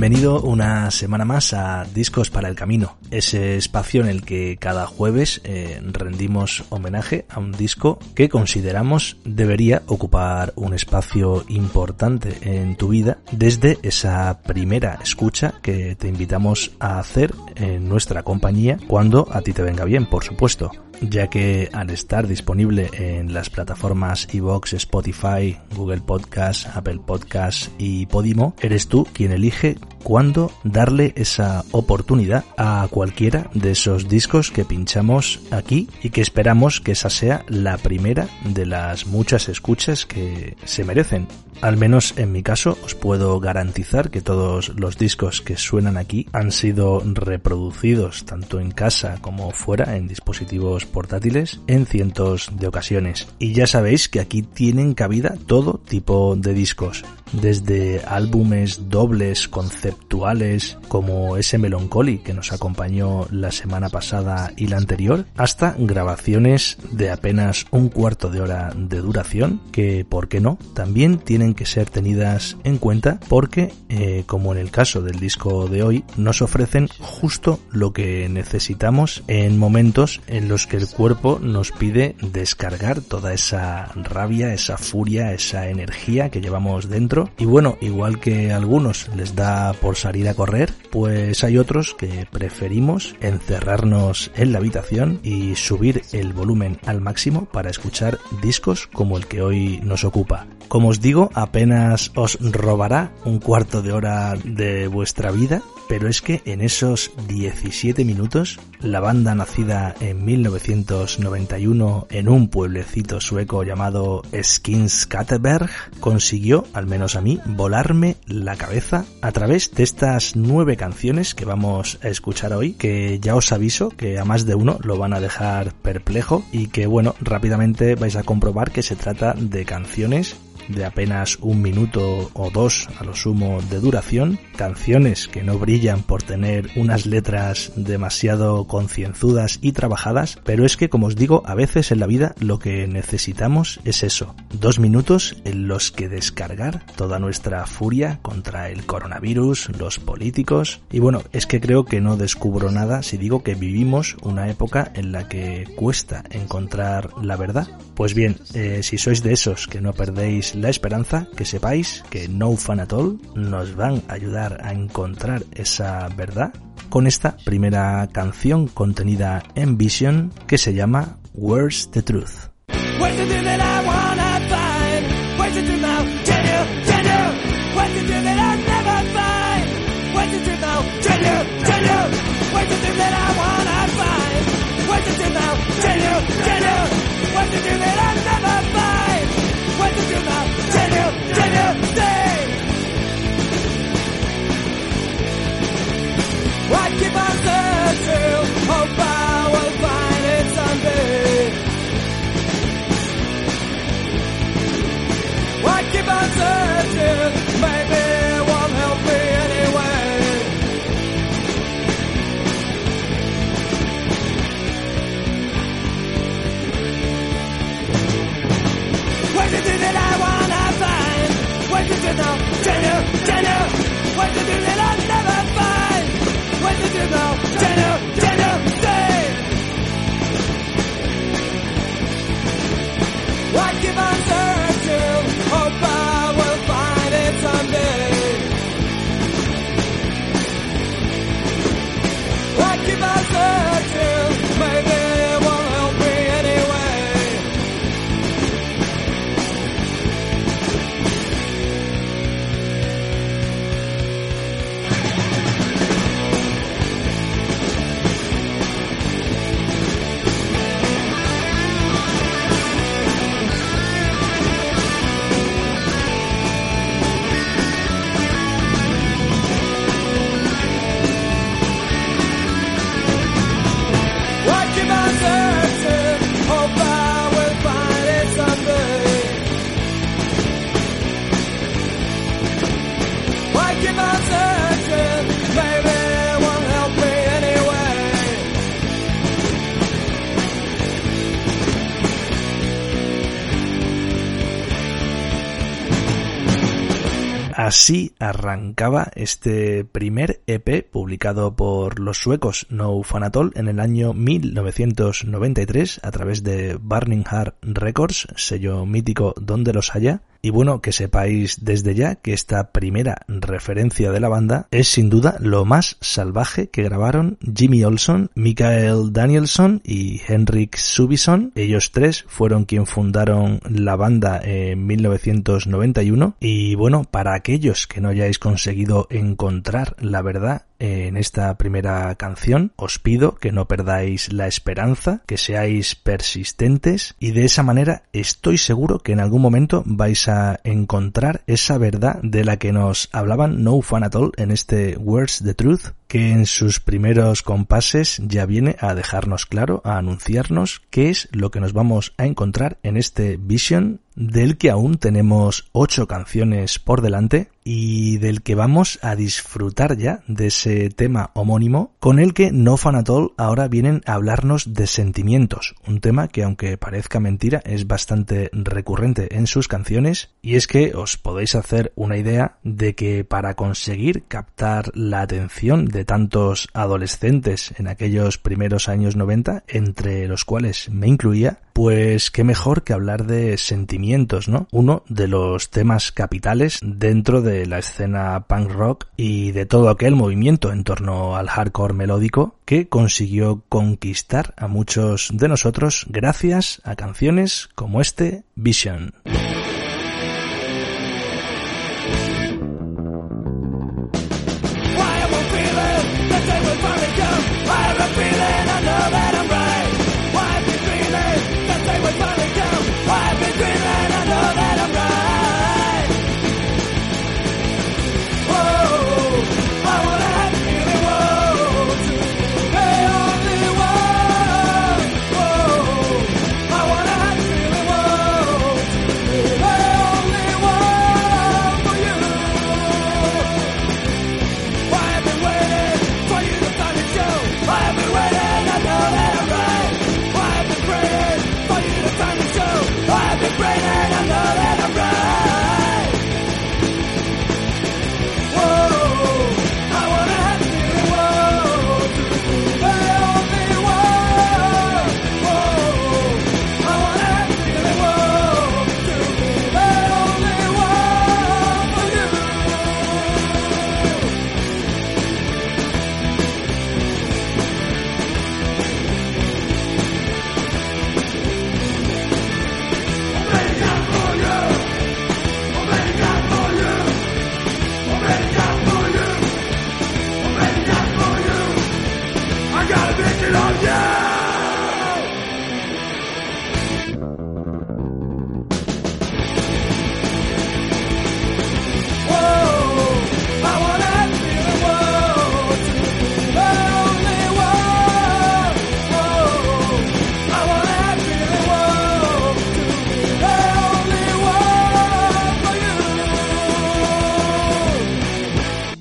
Bienvenido una semana más a Discos para el Camino, ese espacio en el que cada jueves eh, rendimos homenaje a un disco que consideramos debería ocupar un espacio importante en tu vida desde esa primera escucha que te invitamos a hacer en nuestra compañía cuando a ti te venga bien, por supuesto ya que al estar disponible en las plataformas iVoox, Spotify, Google Podcast, Apple Podcast y Podimo, eres tú quien elige cuándo darle esa oportunidad a cualquiera de esos discos que pinchamos aquí y que esperamos que esa sea la primera de las muchas escuchas que se merecen. Al menos en mi caso os puedo garantizar que todos los discos que suenan aquí han sido reproducidos tanto en casa como fuera en dispositivos portátiles en cientos de ocasiones. Y ya sabéis que aquí tienen cabida todo tipo de discos, desde álbumes dobles conceptuales como ese Melancholy que nos acompañó la semana pasada y la anterior, hasta grabaciones de apenas un cuarto de hora de duración que, ¿por qué no?, también tienen que ser tenidas en cuenta porque, eh, como en el caso del disco de hoy, nos ofrecen justo lo que necesitamos en momentos en los que el cuerpo nos pide descargar toda esa rabia, esa furia, esa energía que llevamos dentro. Y bueno, igual que a algunos les da por salir a correr, pues hay otros que preferimos encerrarnos en la habitación y subir el volumen al máximo para escuchar discos como el que hoy nos ocupa. Como os digo, apenas os robará un cuarto de hora de vuestra vida, pero es que en esos 17 minutos, la banda nacida en 1991 en un pueblecito sueco llamado Skinskateberg consiguió, al menos a mí, volarme la cabeza a través de estas nueve canciones que vamos a escuchar hoy, que ya os aviso que a más de uno lo van a dejar perplejo y que bueno, rápidamente vais a comprobar que se trata de canciones de apenas un minuto o dos a lo sumo de duración, canciones que no brillan por tener unas letras demasiado concienzudas y trabajadas, pero es que como os digo, a veces en la vida lo que necesitamos es eso, dos minutos en los que descargar toda nuestra furia contra el coronavirus, los políticos, y bueno, es que creo que no descubro nada si digo que vivimos una época en la que cuesta encontrar la verdad. Pues bien, eh, si sois de esos que no perdéis la esperanza, que sepáis que No Fun At All nos van a ayudar a encontrar esa verdad con esta primera canción contenida en Vision que se llama Where's the Truth. Así arrancaba este primer EP publicado por los suecos No Fun At All en el año 1993 a través de Burning Heart Records, sello mítico donde los haya, y bueno, que sepáis desde ya que esta primera referencia de la banda es sin duda lo más salvaje que grabaron Jimmy Olson, Michael Danielson y Henrik Subison. Ellos tres fueron quien fundaron la banda en 1991 y bueno, para aquellos que no hayáis conseguido encontrar la verdad en esta primera canción, os pido que no perdáis la esperanza, que seáis persistentes y de esa manera estoy seguro que en algún momento vais a encontrar esa verdad de la que nos hablaban No Fun At All en este Words the Truth, que en sus primeros compases ya viene a dejarnos claro, a anunciarnos qué es lo que nos vamos a encontrar en este Vision del que aún tenemos ocho canciones por delante y del que vamos a disfrutar ya de ese tema homónimo con el que No Fan At All ahora vienen a hablarnos de sentimientos, un tema que aunque parezca mentira es bastante recurrente en sus canciones y es que os podéis hacer una idea de que para conseguir captar la atención de tantos adolescentes en aquellos primeros años 90, entre los cuales me incluía, pues qué mejor que hablar de sentimientos, ¿no? Uno de los temas capitales dentro de la escena punk rock y de todo aquel movimiento en torno al hardcore melódico que consiguió conquistar a muchos de nosotros gracias a canciones como este Vision. Para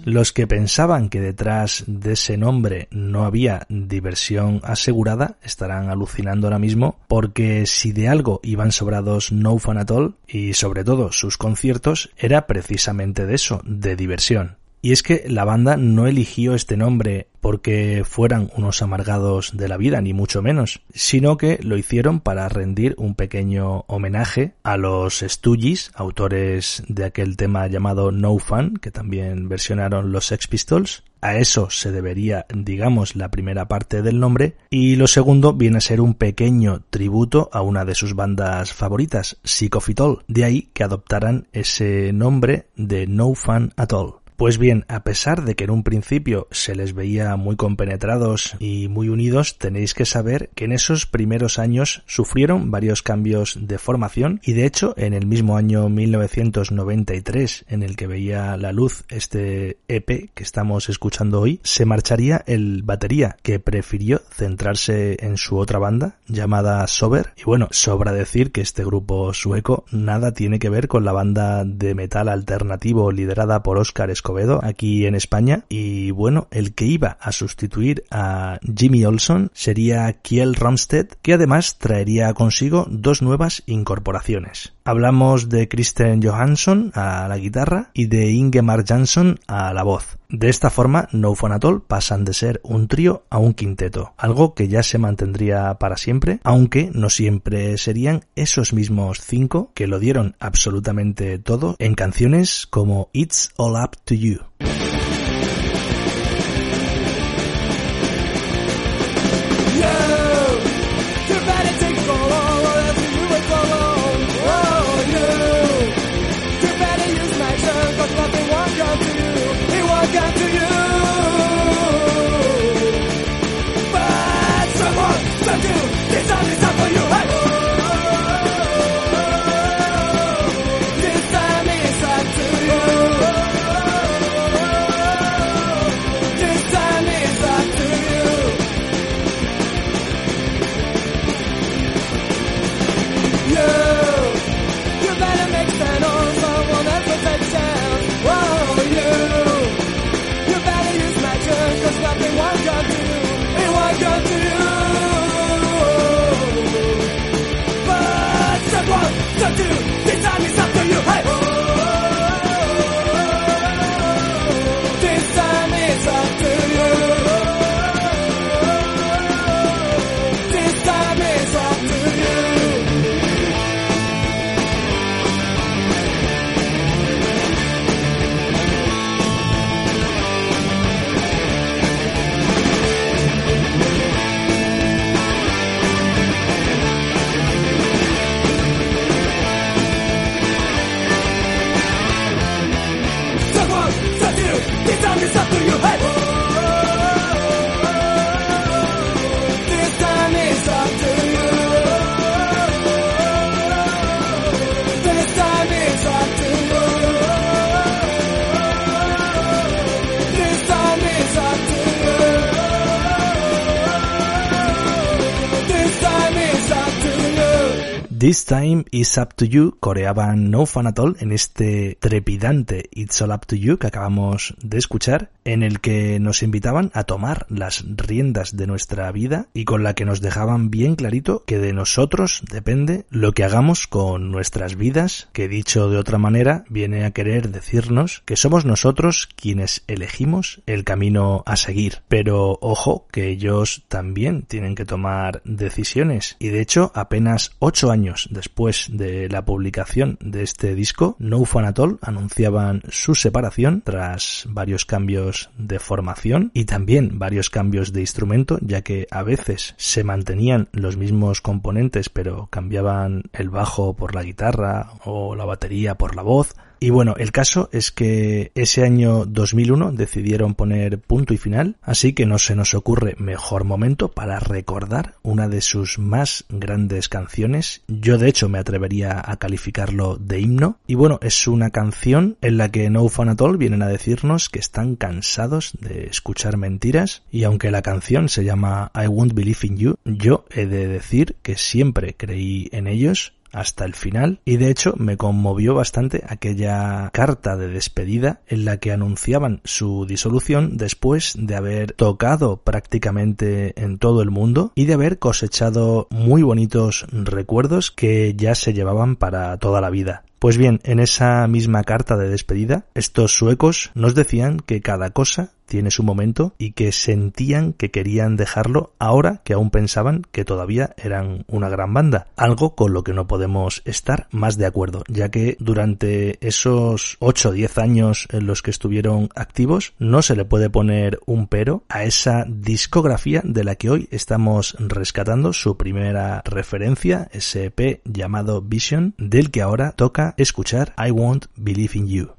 Los que pensaban que detrás de ese nombre no había diversión asegurada estarán alucinando ahora mismo porque si de algo iban sobrados No Fun At All y sobre todo sus conciertos era precisamente de eso, de diversión. Y es que la banda no eligió este nombre porque fueran unos amargados de la vida, ni mucho menos, sino que lo hicieron para rendir un pequeño homenaje a los Stooges, autores de aquel tema llamado No Fun, que también versionaron los Sex Pistols. A eso se debería, digamos, la primera parte del nombre, y lo segundo viene a ser un pequeño tributo a una de sus bandas favoritas, Sick of It All, de ahí que adoptaran ese nombre de No Fun At All. Pues bien, a pesar de que en un principio se les veía muy compenetrados y muy unidos, tenéis que saber que en esos primeros años sufrieron varios cambios de formación y de hecho en el mismo año 1993 en el que veía la luz este EP que estamos escuchando hoy, se marcharía el batería que prefirió centrarse en su otra banda llamada Sober. Y bueno, sobra decir que este grupo sueco nada tiene que ver con la banda de metal alternativo liderada por Oscar Scott aquí en España y bueno, el que iba a sustituir a Jimmy Olson sería Kiel Ramstead que además traería consigo dos nuevas incorporaciones. Hablamos de Kristen Johansson a la guitarra y de Ingemar Jansson a la voz. De esta forma, No Fun At All pasan de ser un trío a un quinteto, algo que ya se mantendría para siempre, aunque no siempre serían esos mismos cinco que lo dieron absolutamente todo en canciones como It's All Up to You. This Time Is Up to You coreaban No Fun At All en este trepidante It's All Up to You que acabamos de escuchar, en el que nos invitaban a tomar las riendas de nuestra vida y con la que nos dejaban bien clarito que de nosotros depende lo que hagamos con nuestras vidas, que dicho de otra manera viene a querer decirnos que somos nosotros quienes elegimos el camino a seguir. Pero ojo que ellos también tienen que tomar decisiones y de hecho apenas 8 años después de la publicación de este disco, No Fun At All anunciaban su separación tras varios cambios de formación y también varios cambios de instrumento, ya que a veces se mantenían los mismos componentes pero cambiaban el bajo por la guitarra o la batería por la voz y bueno, el caso es que ese año 2001 decidieron poner punto y final, así que no se nos ocurre mejor momento para recordar una de sus más grandes canciones. Yo de hecho me atrevería a calificarlo de himno. Y bueno, es una canción en la que No Fun At All vienen a decirnos que están cansados de escuchar mentiras y aunque la canción se llama I Won't Believe in You, yo he de decir que siempre creí en ellos hasta el final y de hecho me conmovió bastante aquella carta de despedida en la que anunciaban su disolución después de haber tocado prácticamente en todo el mundo y de haber cosechado muy bonitos recuerdos que ya se llevaban para toda la vida. Pues bien, en esa misma carta de despedida, estos suecos nos decían que cada cosa tiene su momento y que sentían que querían dejarlo ahora que aún pensaban que todavía eran una gran banda. Algo con lo que no podemos estar más de acuerdo, ya que durante esos 8 o 10 años en los que estuvieron activos no se le puede poner un pero a esa discografía de la que hoy estamos rescatando su primera referencia, ese EP llamado Vision, del que ahora toca escuchar I Won't Believe in You.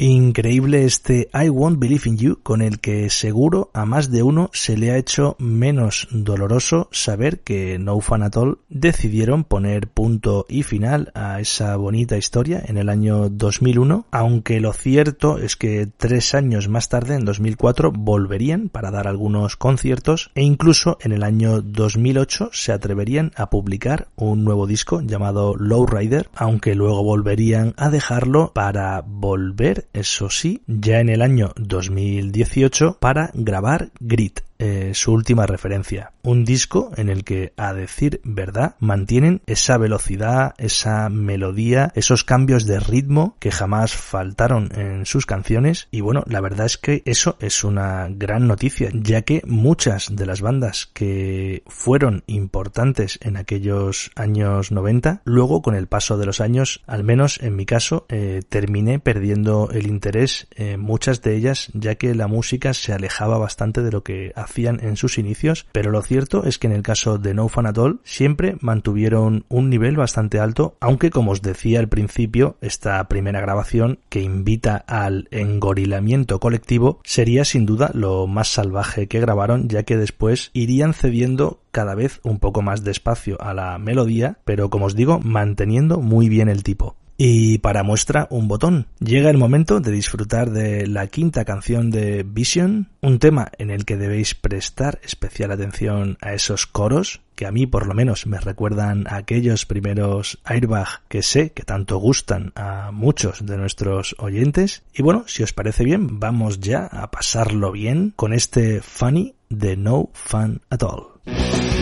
Increíble este I Won't Believe in You con el que seguro a más de uno se le ha hecho menos doloroso saber que No Fun At All decidieron poner punto y final a esa bonita historia en el año 2001, aunque lo cierto es que tres años más tarde, en 2004, volverían para dar algunos conciertos e incluso en el año 2008 se atreverían a publicar un nuevo disco llamado Lowrider, aunque luego volverían a dejarlo para volver eso sí, ya en el año 2018 para grabar Grit, eh, su última referencia. Un disco en el que, a decir verdad, mantienen esa velocidad, esa melodía, esos cambios de ritmo que jamás faltaron en sus canciones. Y bueno, la verdad es que eso es una gran noticia, ya que muchas de las bandas que fueron importantes en aquellos años 90, luego con el paso de los años, al menos en mi caso, eh, terminé perdiendo el interés en muchas de ellas, ya que la música se alejaba bastante de lo que hacían en sus inicios, pero lo cierto es que en el caso de No Fun At All siempre mantuvieron un nivel bastante alto, aunque como os decía al principio, esta primera grabación que invita al engorilamiento colectivo sería sin duda lo más salvaje que grabaron, ya que después irían cediendo cada vez un poco más despacio a la melodía, pero como os digo, manteniendo muy bien el tipo. Y para muestra un botón. Llega el momento de disfrutar de la quinta canción de Vision, un tema en el que debéis prestar especial atención a esos coros que a mí por lo menos me recuerdan a aquellos primeros airbag que sé que tanto gustan a muchos de nuestros oyentes. Y bueno, si os parece bien, vamos ya a pasarlo bien con este funny de No Fun at All.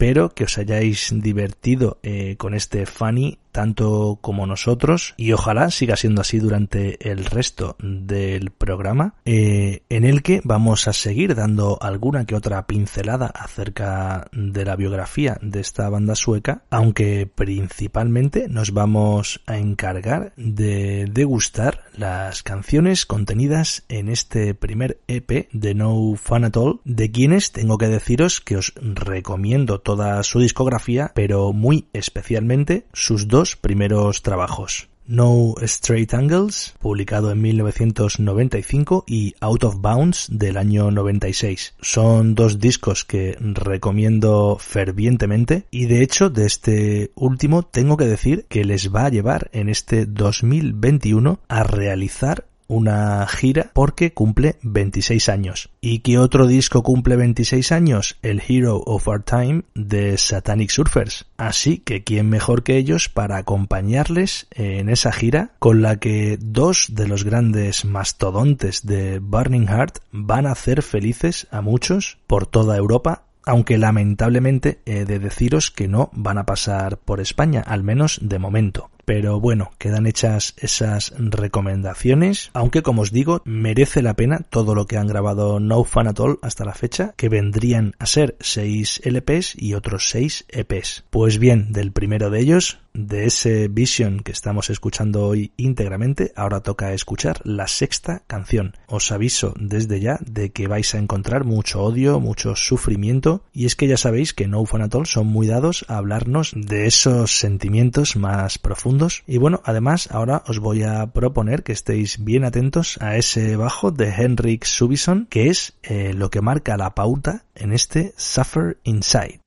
Espero que os hayáis divertido eh, con este Funny tanto como nosotros y ojalá siga siendo así durante el resto del programa eh, en el que vamos a seguir dando alguna que otra pincelada acerca de la biografía de esta banda sueca aunque principalmente nos vamos a encargar de degustar las canciones contenidas en este primer EP de No Fun At All de quienes tengo que deciros que os recomiendo toda su discografía pero muy especialmente sus dos primeros trabajos. No Straight Angles, publicado en 1995, y Out of Bounds del año 96. Son dos discos que recomiendo fervientemente y de hecho de este último tengo que decir que les va a llevar en este 2021 a realizar una gira porque cumple 26 años. ¿Y qué otro disco cumple 26 años? El Hero of Our Time de Satanic Surfers. Así que quién mejor que ellos para acompañarles en esa gira con la que dos de los grandes mastodontes de Burning Heart van a hacer felices a muchos por toda Europa aunque lamentablemente he de deciros que no van a pasar por España, al menos de momento pero bueno, quedan hechas esas recomendaciones, aunque como os digo, merece la pena todo lo que han grabado No Fun At All hasta la fecha, que vendrían a ser 6 LPs y otros 6 EPs. Pues bien, del primero de ellos, de ese Vision que estamos escuchando hoy íntegramente, ahora toca escuchar la sexta canción. Os aviso desde ya de que vais a encontrar mucho odio, mucho sufrimiento, y es que ya sabéis que No Fun At All son muy dados a hablarnos de esos sentimientos más profundos. Y bueno, además ahora os voy a proponer que estéis bien atentos a ese bajo de Henrik Subison, que es eh, lo que marca la pauta en este Suffer Inside.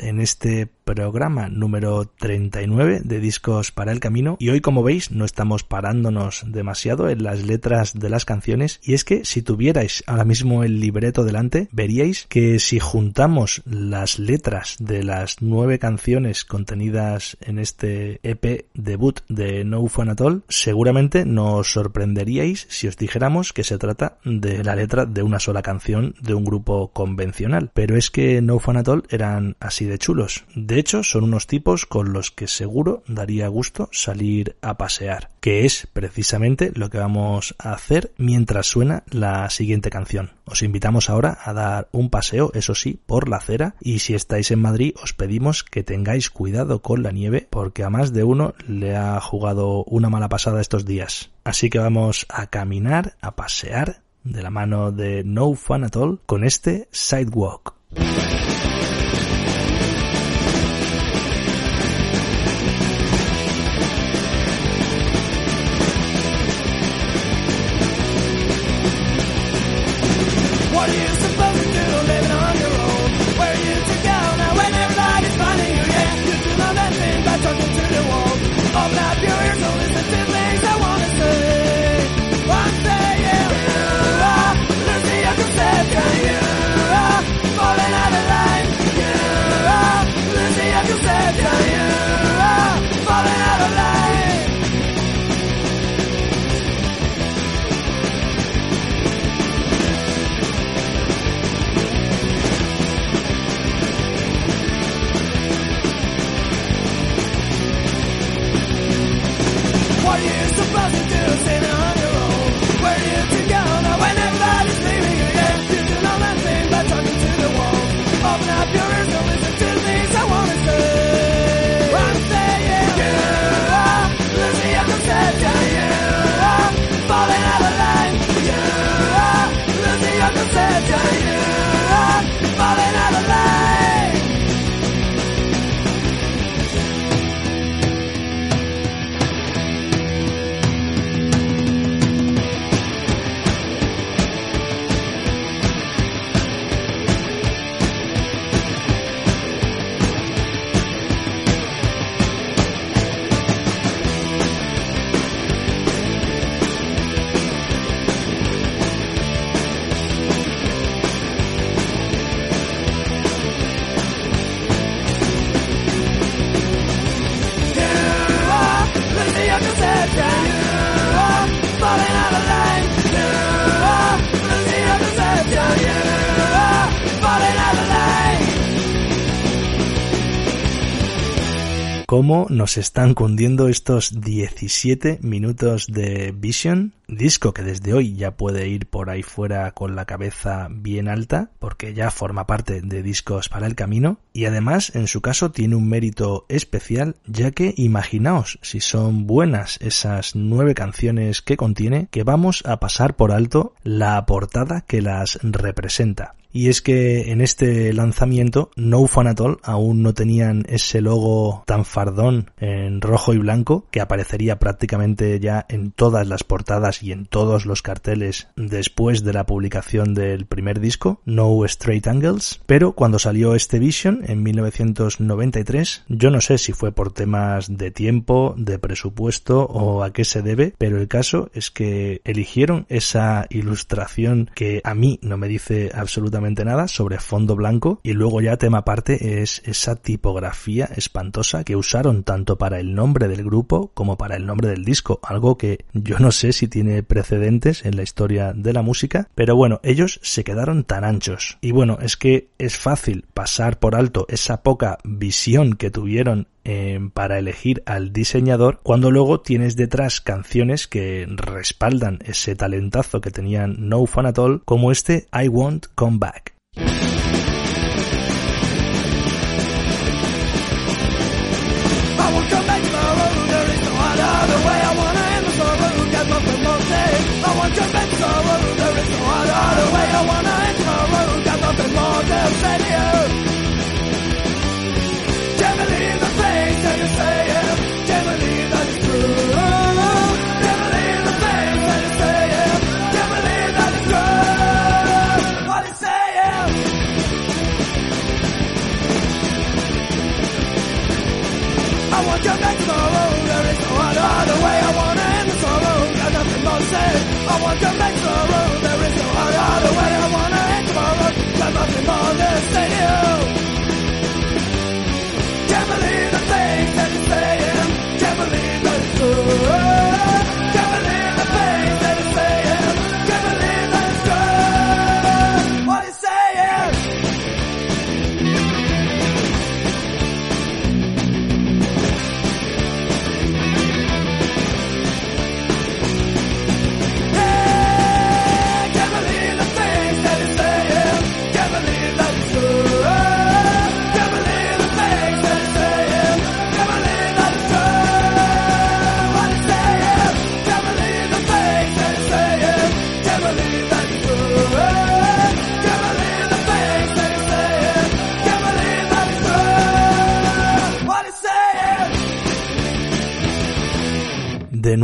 En este programa número 39 de Discos para el Camino. Y hoy como veis no estamos parándonos demasiado en las letras de las canciones. Y es que si tuvierais ahora mismo el libreto delante veríais que si juntamos las letras de las nueve canciones contenidas en este EP debut de No Fun At All seguramente nos sorprenderíais si os dijéramos que se trata de la letra de una sola canción de un grupo convencional. Pero es que No Fun At All eran así de chulos. De hecho, son unos tipos con los que seguro daría gusto salir a pasear, que es precisamente lo que vamos a hacer mientras suena la siguiente canción. Os invitamos ahora a dar un paseo, eso sí, por la acera y si estáis en Madrid os pedimos que tengáis cuidado con la nieve porque a más de uno le ha jugado una mala pasada estos días. Así que vamos a caminar, a pasear de la mano de No Fun At All con este Sidewalk. Cómo nos están cundiendo estos 17 minutos de Vision, disco que desde hoy ya puede ir por ahí fuera con la cabeza bien alta, porque ya forma parte de discos para el camino, y además en su caso tiene un mérito especial, ya que imaginaos si son buenas esas nueve canciones que contiene, que vamos a pasar por alto la portada que las representa y es que en este lanzamiento No Fun At All aún no tenían ese logo tan fardón en rojo y blanco que aparecería prácticamente ya en todas las portadas y en todos los carteles después de la publicación del primer disco, No Straight Angles, pero cuando salió este Vision en 1993, yo no sé si fue por temas de tiempo, de presupuesto o a qué se debe, pero el caso es que eligieron esa ilustración que a mí no me dice absolutamente nada sobre fondo blanco y luego ya tema aparte es esa tipografía espantosa que usaron tanto para el nombre del grupo como para el nombre del disco, algo que yo no sé si tiene precedentes en la historia de la música, pero bueno, ellos se quedaron tan anchos. Y bueno, es que es fácil pasar por alto esa poca visión que tuvieron para elegir al diseñador cuando luego tienes detrás canciones que respaldan ese talentazo que tenían No Fun At All como este I Won't Come Back. De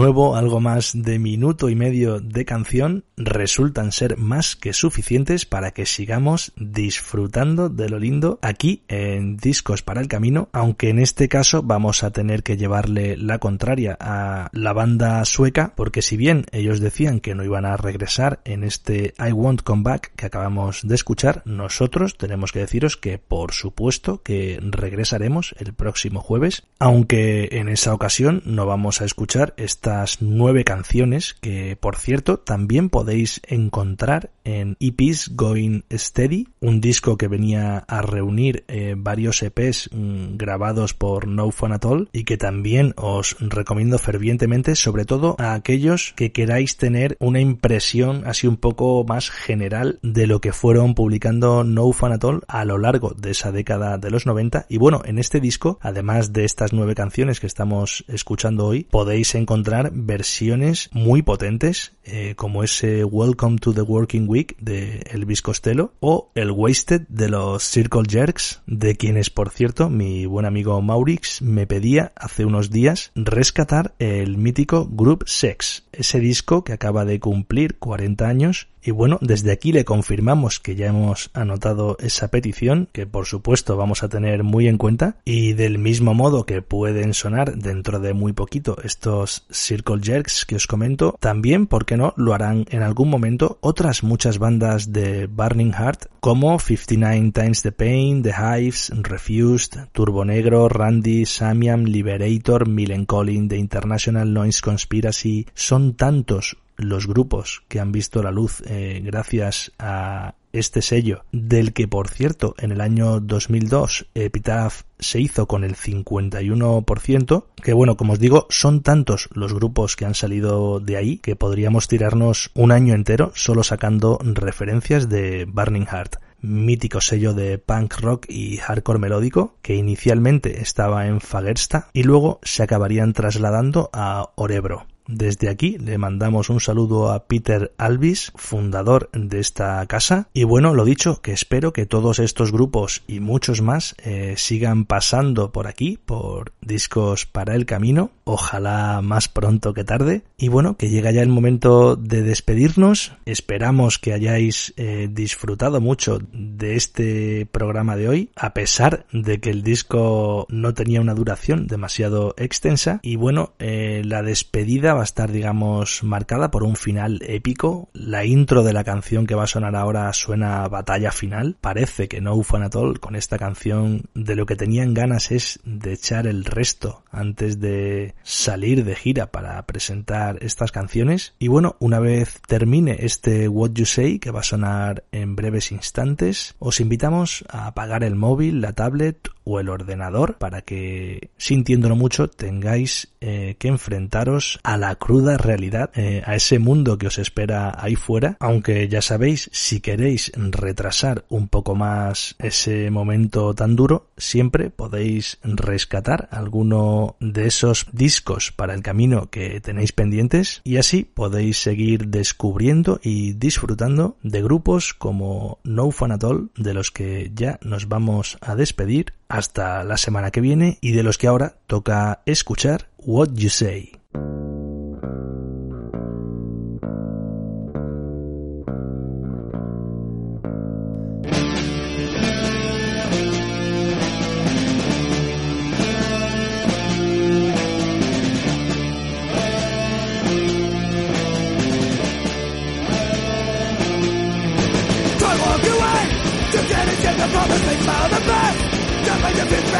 algo más de minuto y medio de canción resultan ser más que suficientes para que sigamos disfrutando de lo lindo aquí en Discos para el Camino, aunque en este caso vamos a tener que llevarle la contraria a la banda sueca, porque si bien ellos decían que no iban a regresar en este I Won't Come Back que acabamos de escuchar, nosotros tenemos que deciros que por supuesto que regresaremos el próximo jueves, aunque en esa ocasión no vamos a escuchar este estas nueve canciones que, por cierto, también podéis encontrar en EPs Going Steady, un disco que venía a reunir eh, varios EPs mm, grabados por No Fun At All y que también os recomiendo fervientemente, sobre todo a aquellos que queráis tener una impresión así un poco más general de lo que fueron publicando No Fun At All a lo largo de esa década de los 90 y bueno, en este disco, además de estas nueve canciones que estamos escuchando hoy, podéis encontrar versiones muy potentes eh, como ese Welcome to the Working Week de Elvis Costello o el Wasted de los Circle Jerks de quienes por cierto mi buen amigo Maurix me pedía hace unos días rescatar el mítico Group Sex ese disco que acaba de cumplir 40 años y bueno, desde aquí le confirmamos que ya hemos anotado esa petición, que por supuesto vamos a tener muy en cuenta, y del mismo modo que pueden sonar dentro de muy poquito estos Circle Jerks que os comento, también, ¿por qué no?, lo harán en algún momento otras muchas bandas de Burning Heart, como 59 Times the Pain, The Hives, Refused, Turbo Negro, Randy, Samiam, Liberator, Millen Collin, The International Noise Conspiracy, son tantos los grupos que han visto la luz eh, gracias a este sello, del que por cierto en el año 2002 Epitaph se hizo con el 51%, que bueno, como os digo, son tantos los grupos que han salido de ahí que podríamos tirarnos un año entero solo sacando referencias de Burning Heart mítico sello de punk rock y hardcore melódico que inicialmente estaba en Fagersta y luego se acabarían trasladando a Orebro. Desde aquí le mandamos un saludo a Peter Alvis, fundador de esta casa. Y bueno, lo dicho, que espero que todos estos grupos y muchos más eh, sigan pasando por aquí, por discos para el camino. Ojalá más pronto que tarde. Y bueno, que llega ya el momento de despedirnos. Esperamos que hayáis eh, disfrutado mucho de este programa de hoy, a pesar de que el disco no tenía una duración demasiado extensa. Y bueno, eh, la despedida va a estar, digamos, marcada por un final épico. La intro de la canción que va a sonar ahora suena batalla final. Parece que No Fun At All con esta canción de lo que tenían ganas es de echar el resto antes de salir de gira para presentar estas canciones. Y bueno, una vez termine este What You Say que va a sonar en breves instantes, os invitamos a apagar el móvil, la tablet o el ordenador para que, sintiéndolo mucho, tengáis eh, que enfrentaros a la cruda realidad, eh, a ese mundo que os espera ahí fuera. Aunque ya sabéis, si queréis retrasar un poco más ese momento tan duro, siempre podéis rescatar alguno de esos discos para el camino que tenéis pendientes y así podéis seguir descubriendo y disfrutando de grupos como No Fun At All, de los que ya nos vamos a despedir hasta la semana que viene y de los que ahora toca escuchar What You Say.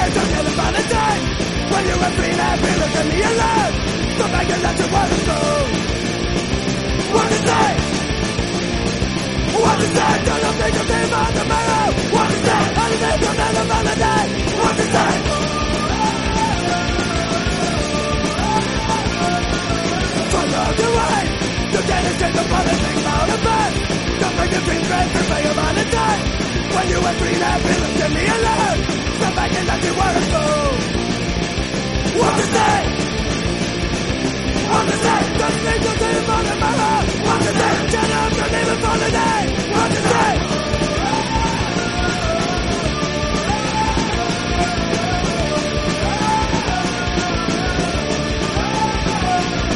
I don't care about a thing When you have been happy, look at me alone Stop making that you want to go What is that? What is that? Don't I think of him on tomorrow? What is that? I don't think of him on the day What is that? Look away! The dead is just a politics out of bed! Don't make the dreams, friends, and play mind. a time! when you were free now, please me alone. back begging that you were a fool. What to say? What to say? Don't need to do more my heart. What to say? Shut up, don't even for day. What to say?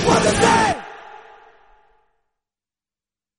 What to say?